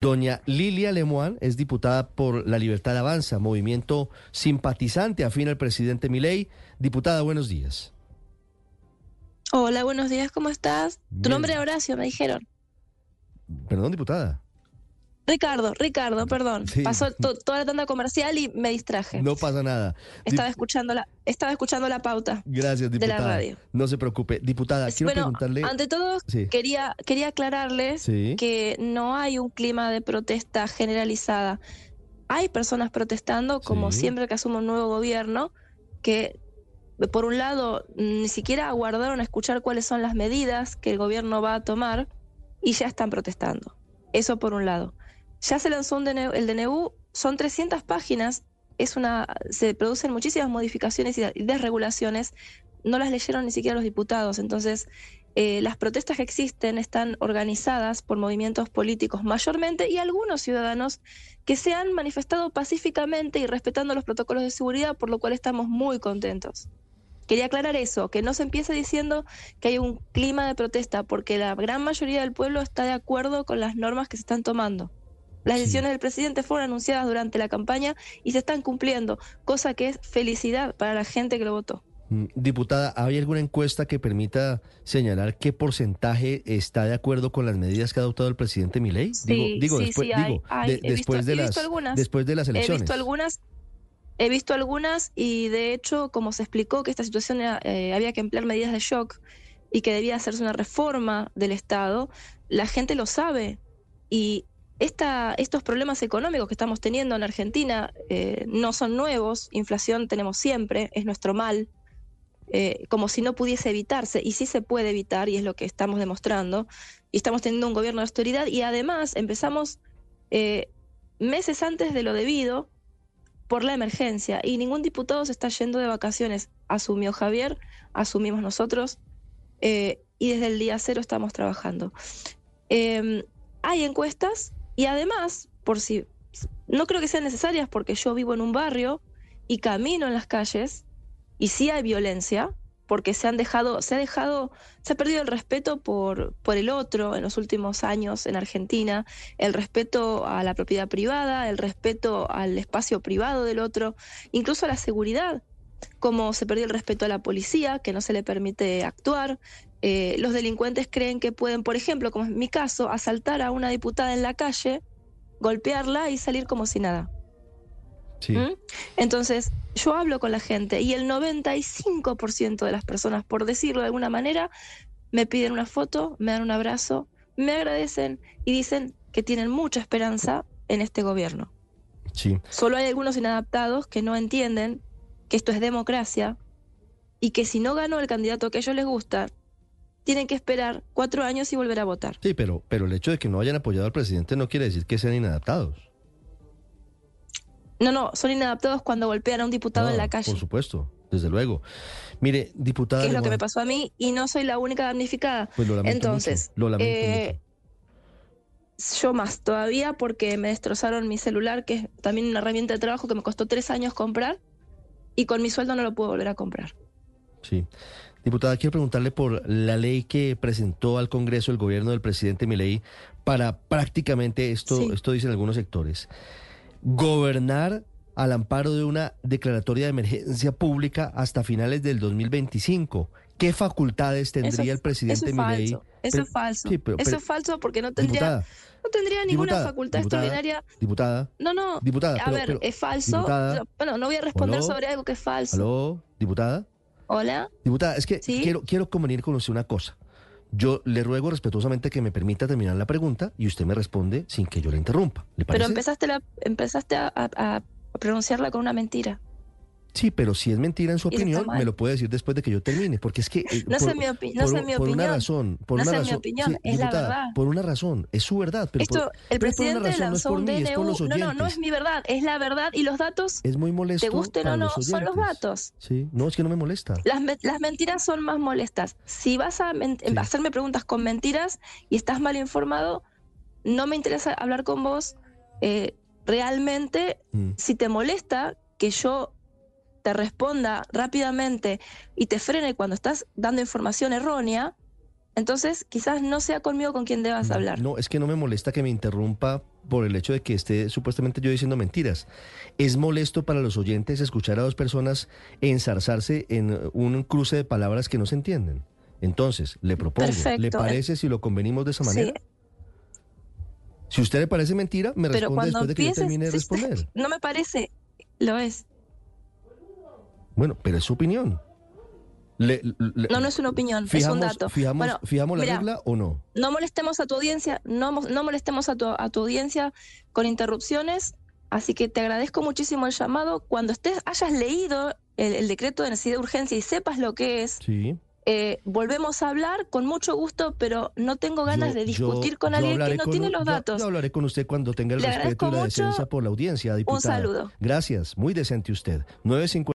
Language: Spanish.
Doña Lilia Lemoine es diputada por La Libertad Avanza, movimiento simpatizante afín al presidente Milei. Diputada, buenos días. Hola, buenos días, ¿cómo estás? Tu nombre es Horacio, me dijeron. Perdón, diputada. Ricardo, Ricardo, perdón. Pasó toda la tanda comercial y me distraje. No pasa nada. Estaba escuchando la, estaba escuchando la pauta. Gracias, diputada. De la radio. No se preocupe. Diputada, quiero preguntarle. Ante todo, quería, quería aclararles que no hay un clima de protesta generalizada. Hay personas protestando, como siempre que asume un nuevo gobierno, que por un lado ni siquiera aguardaron a escuchar cuáles son las medidas que el gobierno va a tomar y ya están protestando. Eso por un lado. Ya se lanzó un el DNU, son 300 páginas, es una, se producen muchísimas modificaciones y desregulaciones, no las leyeron ni siquiera los diputados, entonces eh, las protestas que existen están organizadas por movimientos políticos mayormente y algunos ciudadanos que se han manifestado pacíficamente y respetando los protocolos de seguridad, por lo cual estamos muy contentos. Quería aclarar eso, que no se empiece diciendo que hay un clima de protesta, porque la gran mayoría del pueblo está de acuerdo con las normas que se están tomando. Las decisiones del presidente fueron anunciadas durante la campaña y se están cumpliendo, cosa que es felicidad para la gente que lo votó. Mm, diputada, ¿hay alguna encuesta que permita señalar qué porcentaje está de acuerdo con las medidas que ha adoptado el presidente Milei? Sí, digo, después, después de las después de las elecciones. He visto algunas, he visto algunas y de hecho, como se explicó que esta situación eh, había que emplear medidas de shock y que debía hacerse una reforma del Estado, la gente lo sabe y estos problemas económicos que estamos teniendo en Argentina eh, no son nuevos, inflación tenemos siempre, es nuestro mal, eh, como si no pudiese evitarse, y sí se puede evitar, y es lo que estamos demostrando, y estamos teniendo un gobierno de austeridad, y además empezamos eh, meses antes de lo debido por la emergencia, y ningún diputado se está yendo de vacaciones, asumió Javier, asumimos nosotros, y desde el día cero estamos trabajando. Em, hay encuestas y además, por si no creo que sean necesarias porque yo vivo en un barrio y camino en las calles y sí hay violencia porque se han dejado, se ha dejado, se ha perdido el respeto por, por el otro en los últimos años en Argentina, el respeto a la propiedad privada, el respeto al espacio privado del otro, incluso a la seguridad, como se perdió el respeto a la policía, que no se le permite actuar, eh, los delincuentes creen que pueden, por ejemplo, como en mi caso, asaltar a una diputada en la calle, golpearla y salir como si nada. ¿Mm? Entonces, yo hablo con la gente y el 95% de las personas, por decirlo de alguna manera, me piden una foto, me dan un abrazo, me agradecen y dicen que tienen mucha esperanza en este gobierno. Sí. Solo hay algunos inadaptados que no entienden que esto es democracia y que si no ganó el candidato que a ellos les gusta, tienen que esperar cuatro años y volver a votar. Sí, pero, pero el hecho de que no hayan apoyado al presidente no quiere decir que sean inadaptados. No, no, son inadaptados cuando golpean a un diputado en la calle. Por supuesto, desde luego. Mire, diputada. ¿Qué es lo que me pasó a mí y no soy la única damnificada? Pues lo lamento Entonces, Lo lamento eh, yo más todavía porque me destrozaron mi celular, que es también una herramienta de trabajo que me costó tres años comprar y con mi sueldo no lo puedo volver a comprar. Sí. Diputada, quiero preguntarle por la ley que presentó al Congreso el gobierno del presidente Milei para prácticamente esto, esto dicen algunos sectores, gobernar al amparo de una declaratoria de emergencia pública hasta finales del 2025. ¿Qué facultades tendría el presidente Milei? Eso es falso. eso es falso porque no tendría, no tendría ninguna facultad extraordinaria. Diputada. No, no. Diputada. A ver, es falso. bueno, no voy a responder sobre algo que es falso. ¿Aló? Diputada. Hola. Diputada, es que quiero, quiero convenir con usted una cosa. Yo le ruego respetuosamente que me permita terminar la pregunta y usted me responde sin que yo la interrumpa. Pero empezaste, la, empezaste a pronunciarla con una mentira. Sí, pero si es mentira en su opinión, me lo puede decir después de que yo termine, porque es que... Eh, no sé mi, opinión. Por una razón, por una razón, mi opinión, es la verdad. Por una razón, es su verdad, pero Esto, el presidente lanzó un DNU, no, no, no es mi verdad, es la verdad y los datos... Es muy molesto Te gusten o no, son los datos. Sí, no, es que no me molesta. Las, las mentiras son más molestas. Si vas a hacerme preguntas con mentiras y estás mal informado, no me interesa hablar con vos. Eh, realmente, mm. si te molesta que yo te responda rápidamente y te frene cuando estás dando información errónea, entonces quizás no sea conmigo con quien debas hablar. No, es que no me molesta que me interrumpa por el hecho de que esté supuestamente yo diciendo mentiras. ¿Es molesto para los oyentes escuchar a dos personas ensarzarse en un cruce de palabras que no se entienden? Entonces, le propongo, ¿le parece si lo convenimos de esa manera? Si a usted le parece mentira, me responde después de que yo termine de responder. No me parece, lo es. Bueno, pero es su opinión. no, no es una opinión, es un dato. ¿Fijamos, fijamos la regla o no? No molestemos a tu audiencia, no, no molestemos a tu, a tu audiencia con interrupciones, así que te agradezco muchísimo el llamado. Cuando estés, hayas leído el, el decreto de necesidad de urgencia y sepas lo que es, sí. Eh, volvemos a hablar con mucho gusto, pero no tengo ganas de discutir con alguien que no tiene los datos. Yo, hablaré con usted cuando tenga el respeto y la decencia por la audiencia, diputada. Un saludo. Gracias, muy decente usted. 950